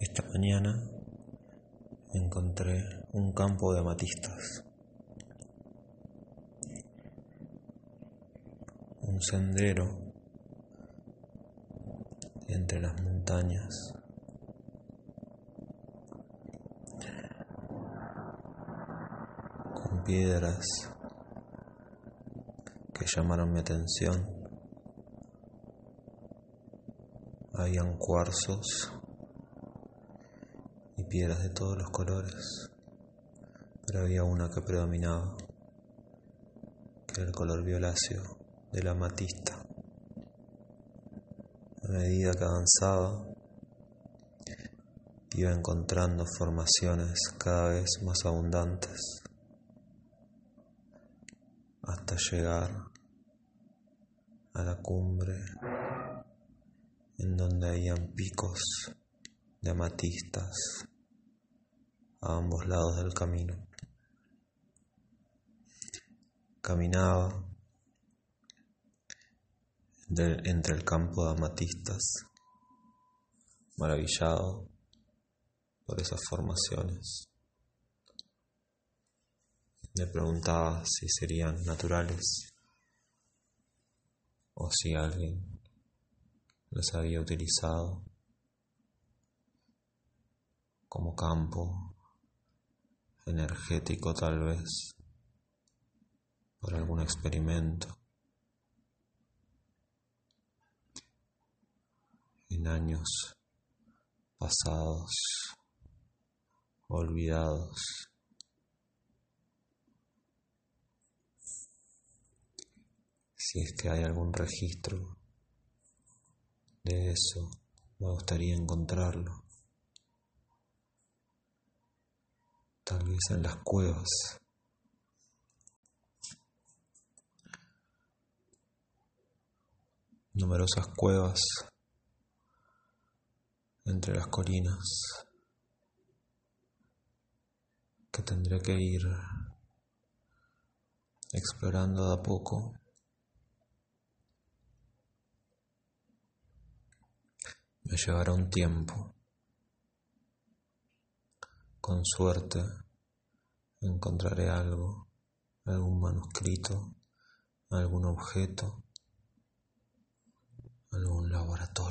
Esta mañana encontré un campo de amatistas, un sendero entre las montañas. con piedras que llamaron mi atención. Habían cuarzos y piedras de todos los colores, pero había una que predominaba, que era el color violáceo de la amatista. A medida que avanzaba, iba encontrando formaciones cada vez más abundantes hasta llegar a la cumbre en donde habían picos de amatistas a ambos lados del camino. Caminaba entre el campo de amatistas, maravillado por esas formaciones. Me preguntaba si serían naturales o si alguien los había utilizado como campo energético tal vez para algún experimento en años pasados olvidados si es que hay algún registro de eso, me gustaría encontrarlo. Tal vez en las cuevas. Numerosas cuevas entre las colinas que tendré que ir explorando de a poco Me llevará un tiempo. Con suerte encontraré algo, algún manuscrito, algún objeto, algún laboratorio.